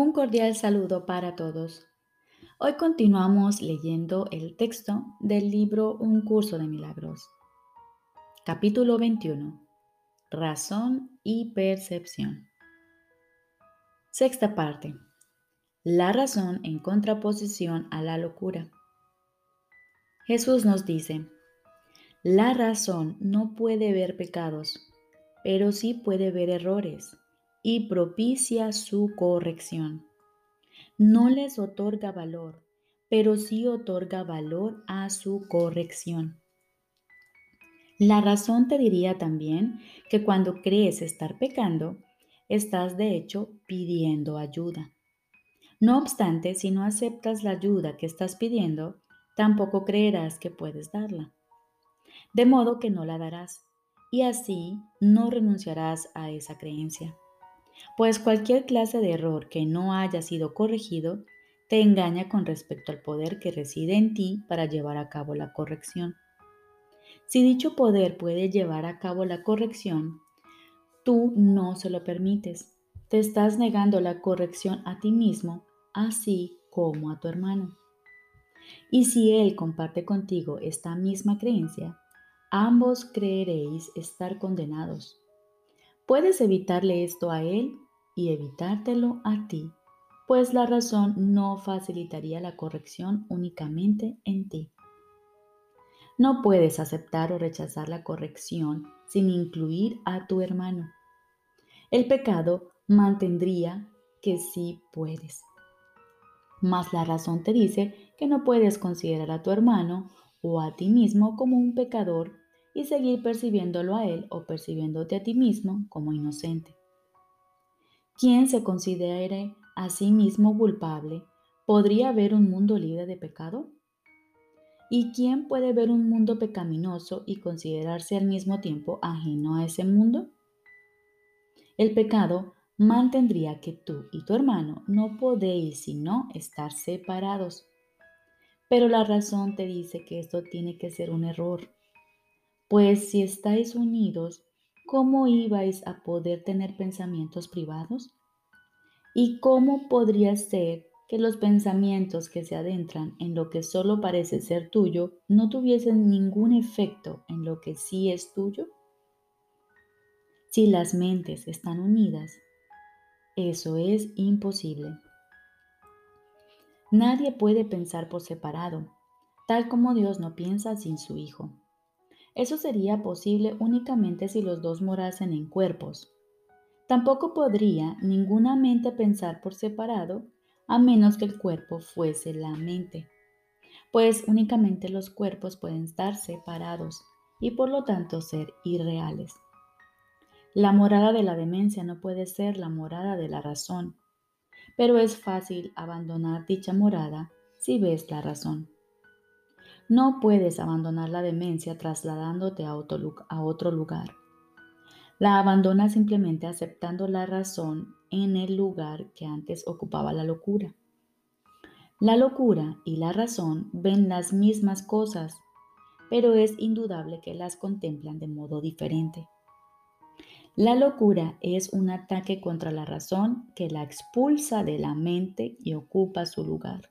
Un cordial saludo para todos. Hoy continuamos leyendo el texto del libro Un curso de milagros. Capítulo 21. Razón y percepción. Sexta parte. La razón en contraposición a la locura. Jesús nos dice, la razón no puede ver pecados, pero sí puede ver errores y propicia su corrección. No les otorga valor, pero sí otorga valor a su corrección. La razón te diría también que cuando crees estar pecando, estás de hecho pidiendo ayuda. No obstante, si no aceptas la ayuda que estás pidiendo, tampoco creerás que puedes darla. De modo que no la darás, y así no renunciarás a esa creencia pues cualquier clase de error que no haya sido corregido te engaña con respecto al poder que reside en ti para llevar a cabo la corrección. Si dicho poder puede llevar a cabo la corrección, tú no se lo permites. Te estás negando la corrección a ti mismo, así como a tu hermano. Y si él comparte contigo esta misma creencia, ambos creeréis estar condenados Puedes evitarle esto a él y evitártelo a ti, pues la razón no facilitaría la corrección únicamente en ti. No puedes aceptar o rechazar la corrección sin incluir a tu hermano. El pecado mantendría que sí puedes. Mas la razón te dice que no puedes considerar a tu hermano o a ti mismo como un pecador y seguir percibiéndolo a él o percibiéndote a ti mismo como inocente. Quien se considere a sí mismo culpable podría ver un mundo libre de pecado? ¿Y quién puede ver un mundo pecaminoso y considerarse al mismo tiempo ajeno a ese mundo? El pecado mantendría que tú y tu hermano no podéis sino estar separados. Pero la razón te dice que esto tiene que ser un error pues si estáis unidos, ¿cómo ibais a poder tener pensamientos privados? ¿Y cómo podría ser que los pensamientos que se adentran en lo que solo parece ser tuyo no tuviesen ningún efecto en lo que sí es tuyo? Si las mentes están unidas, eso es imposible. Nadie puede pensar por separado, tal como Dios no piensa sin su Hijo. Eso sería posible únicamente si los dos morasen en cuerpos. Tampoco podría ninguna mente pensar por separado a menos que el cuerpo fuese la mente, pues únicamente los cuerpos pueden estar separados y por lo tanto ser irreales. La morada de la demencia no puede ser la morada de la razón, pero es fácil abandonar dicha morada si ves la razón. No puedes abandonar la demencia trasladándote a otro, lugar. La abandonas simplemente aceptando la razón en el lugar que antes ocupaba la locura. La locura y la razón ven las mismas cosas, pero es indudable que las contemplan de modo diferente. La locura es un ataque contra la razón que la expulsa de la mente y ocupa su lugar.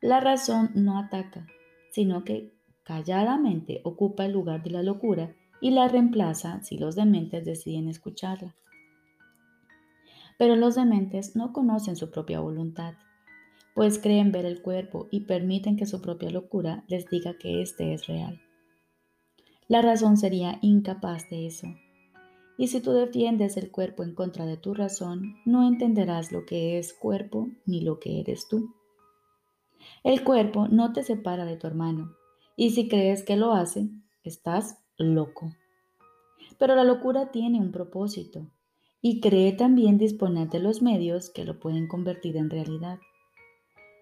La razón no ataca, sino que calladamente ocupa el lugar de la locura y la reemplaza si los dementes deciden escucharla. Pero los dementes no conocen su propia voluntad, pues creen ver el cuerpo y permiten que su propia locura les diga que éste es real. La razón sería incapaz de eso. Y si tú defiendes el cuerpo en contra de tu razón, no entenderás lo que es cuerpo ni lo que eres tú. El cuerpo no te separa de tu hermano, y si crees que lo hace, estás loco. Pero la locura tiene un propósito, y cree también disponer de los medios que lo pueden convertir en realidad.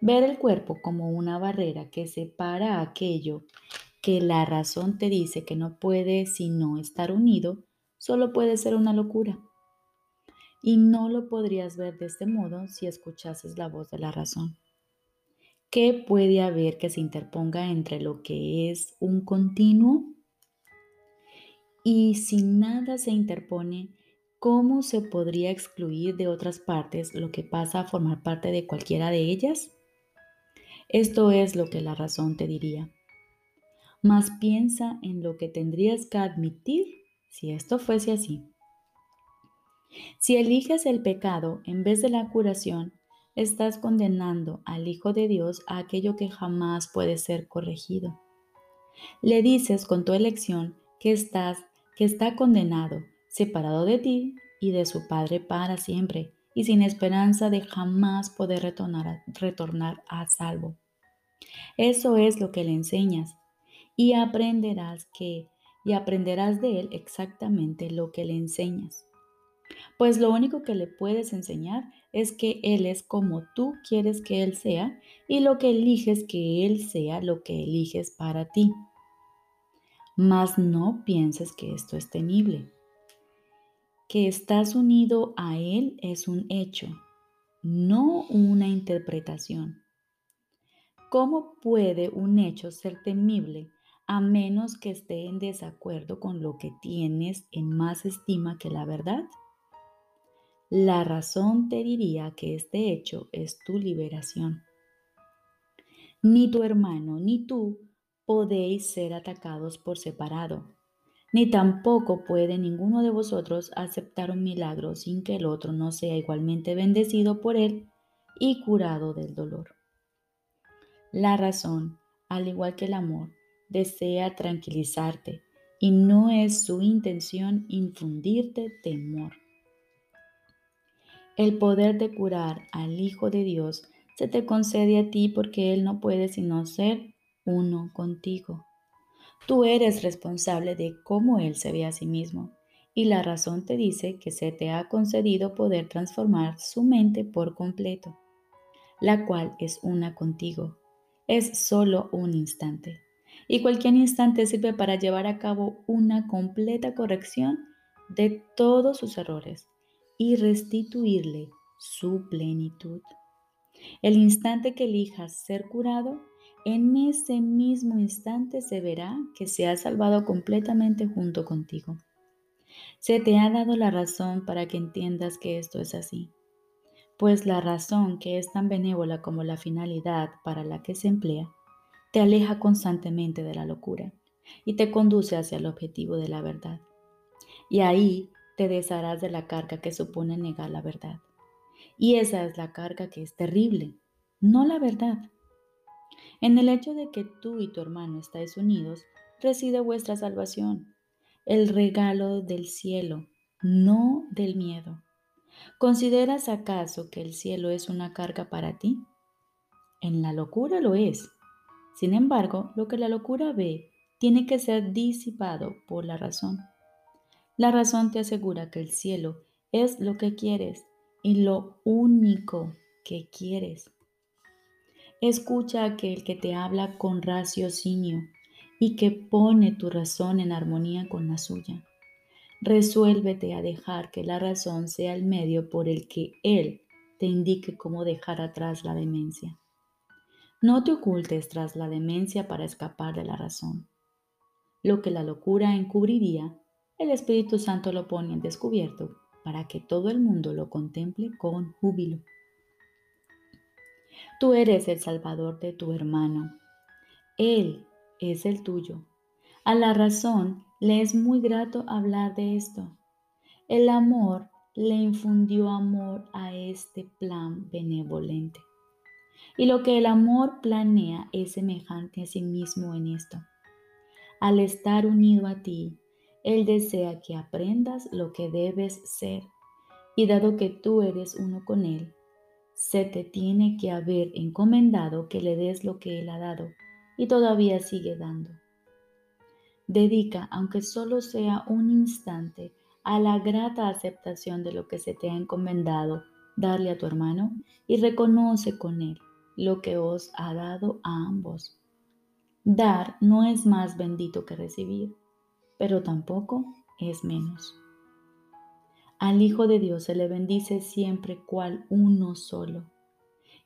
Ver el cuerpo como una barrera que separa aquello que la razón te dice que no puede sino estar unido, solo puede ser una locura. Y no lo podrías ver de este modo si escuchases la voz de la razón. ¿Qué puede haber que se interponga entre lo que es un continuo? Y si nada se interpone, ¿cómo se podría excluir de otras partes lo que pasa a formar parte de cualquiera de ellas? Esto es lo que la razón te diría. Mas piensa en lo que tendrías que admitir si esto fuese así. Si eliges el pecado en vez de la curación, estás condenando al Hijo de Dios a aquello que jamás puede ser corregido. Le dices con tu elección que estás que está condenado, separado de ti y de su Padre para siempre, y sin esperanza de jamás poder retornar a, salvo. Eso es lo que le enseñas, y aprenderás que y aprenderás de él exactamente lo que le enseñas. Pues lo único que le puedes enseñar es que Él es como tú quieres que Él sea y lo que eliges que Él sea lo que eliges para ti. Mas no pienses que esto es temible. Que estás unido a Él es un hecho, no una interpretación. ¿Cómo puede un hecho ser temible a menos que esté en desacuerdo con lo que tienes en más estima que la verdad? La razón te diría que este hecho es tu liberación. Ni tu hermano ni tú podéis ser atacados por separado, ni tampoco puede ninguno de vosotros aceptar un milagro sin que el otro no sea igualmente bendecido por él y curado del dolor. La razón, al igual que el amor, desea tranquilizarte y no es su intención infundirte temor. El poder de curar al Hijo de Dios se te concede a ti porque Él no puede sino ser uno contigo. Tú eres responsable de cómo Él se ve a sí mismo y la razón te dice que se te ha concedido poder transformar su mente por completo, la cual es una contigo. Es solo un instante. Y cualquier instante sirve para llevar a cabo una completa corrección de todos sus errores y restituirle su plenitud. El instante que elijas ser curado, en ese mismo instante se verá que se ha salvado completamente junto contigo. Se te ha dado la razón para que entiendas que esto es así, pues la razón que es tan benévola como la finalidad para la que se emplea, te aleja constantemente de la locura y te conduce hacia el objetivo de la verdad. Y ahí te desharás de la carga que supone negar la verdad. Y esa es la carga que es terrible, no la verdad. En el hecho de que tú y tu hermano estáis unidos, reside vuestra salvación, el regalo del cielo, no del miedo. ¿Consideras acaso que el cielo es una carga para ti? En la locura lo es. Sin embargo, lo que la locura ve tiene que ser disipado por la razón. La razón te asegura que el cielo es lo que quieres y lo único que quieres. Escucha a aquel que te habla con raciocinio y que pone tu razón en armonía con la suya. Resuélvete a dejar que la razón sea el medio por el que Él te indique cómo dejar atrás la demencia. No te ocultes tras la demencia para escapar de la razón. Lo que la locura encubriría el Espíritu Santo lo pone en descubierto para que todo el mundo lo contemple con júbilo. Tú eres el Salvador de tu hermano. Él es el tuyo. A la razón le es muy grato hablar de esto. El amor le infundió amor a este plan benevolente. Y lo que el amor planea es semejante a sí mismo en esto. Al estar unido a ti, él desea que aprendas lo que debes ser y dado que tú eres uno con Él, se te tiene que haber encomendado que le des lo que Él ha dado y todavía sigue dando. Dedica, aunque solo sea un instante, a la grata aceptación de lo que se te ha encomendado darle a tu hermano y reconoce con él lo que os ha dado a ambos. Dar no es más bendito que recibir pero tampoco es menos. Al Hijo de Dios se le bendice siempre cual uno solo.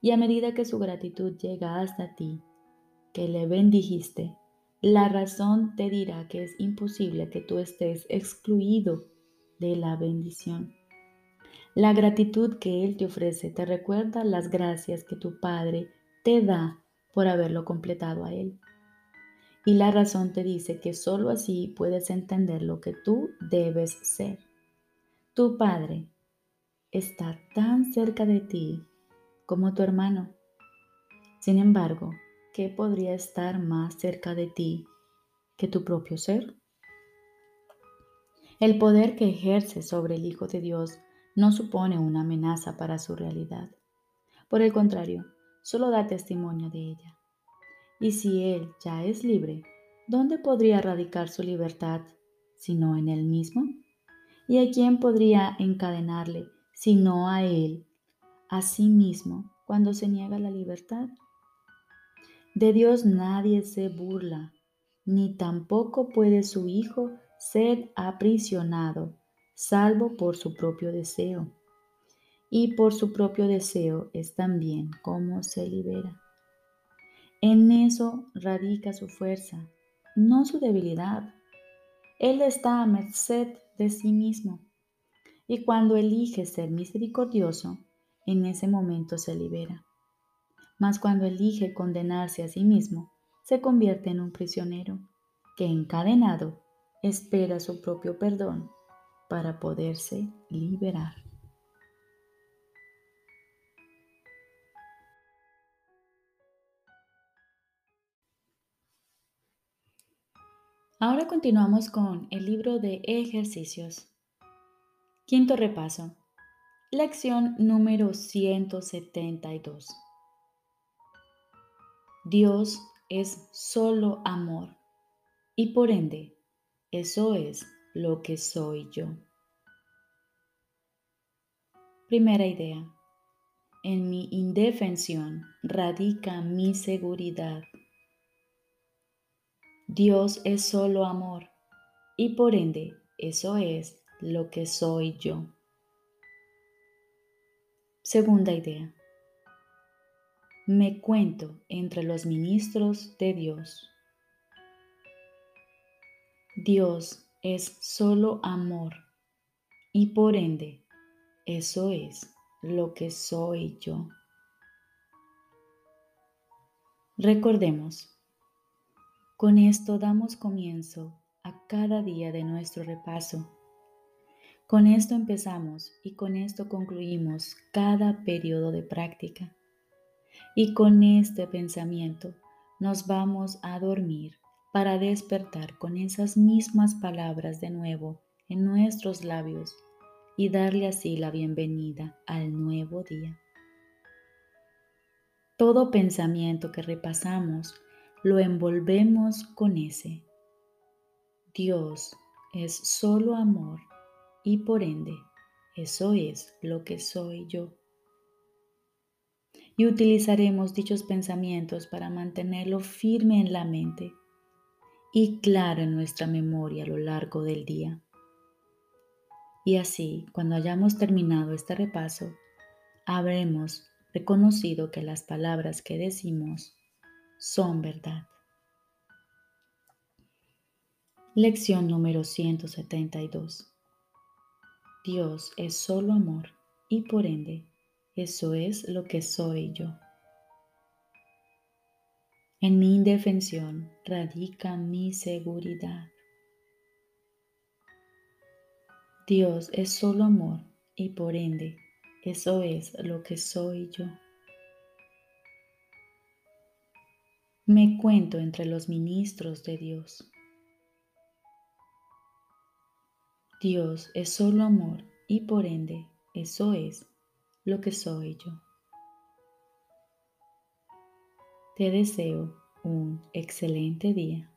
Y a medida que su gratitud llega hasta ti, que le bendijiste, la razón te dirá que es imposible que tú estés excluido de la bendición. La gratitud que Él te ofrece te recuerda las gracias que tu Padre te da por haberlo completado a Él. Y la razón te dice que sólo así puedes entender lo que tú debes ser. Tu Padre está tan cerca de ti como tu hermano. Sin embargo, ¿qué podría estar más cerca de ti que tu propio ser? El poder que ejerce sobre el Hijo de Dios no supone una amenaza para su realidad. Por el contrario, solo da testimonio de ella. Y si Él ya es libre, ¿dónde podría radicar su libertad si no en Él mismo? ¿Y a quién podría encadenarle si no a Él, a sí mismo, cuando se niega la libertad? De Dios nadie se burla, ni tampoco puede su Hijo ser aprisionado salvo por su propio deseo. Y por su propio deseo es también como se libera. En eso radica su fuerza, no su debilidad. Él está a merced de sí mismo. Y cuando elige ser misericordioso, en ese momento se libera. Mas cuando elige condenarse a sí mismo, se convierte en un prisionero que encadenado espera su propio perdón para poderse liberar. Ahora continuamos con el libro de ejercicios. Quinto repaso. Lección número 172. Dios es solo amor y por ende eso es lo que soy yo. Primera idea. En mi indefensión radica mi seguridad. Dios es solo amor y por ende eso es lo que soy yo. Segunda idea. Me cuento entre los ministros de Dios. Dios es solo amor y por ende eso es lo que soy yo. Recordemos, con esto damos comienzo a cada día de nuestro repaso. Con esto empezamos y con esto concluimos cada periodo de práctica. Y con este pensamiento nos vamos a dormir para despertar con esas mismas palabras de nuevo en nuestros labios y darle así la bienvenida al nuevo día. Todo pensamiento que repasamos lo envolvemos con ese. Dios es solo amor y por ende eso es lo que soy yo. Y utilizaremos dichos pensamientos para mantenerlo firme en la mente y claro en nuestra memoria a lo largo del día. Y así, cuando hayamos terminado este repaso, habremos reconocido que las palabras que decimos son verdad. Lección número 172. Dios es solo amor y por ende eso es lo que soy yo. En mi indefensión radica mi seguridad. Dios es solo amor y por ende eso es lo que soy yo. Me cuento entre los ministros de Dios. Dios es solo amor y por ende eso es lo que soy yo. Te deseo un excelente día.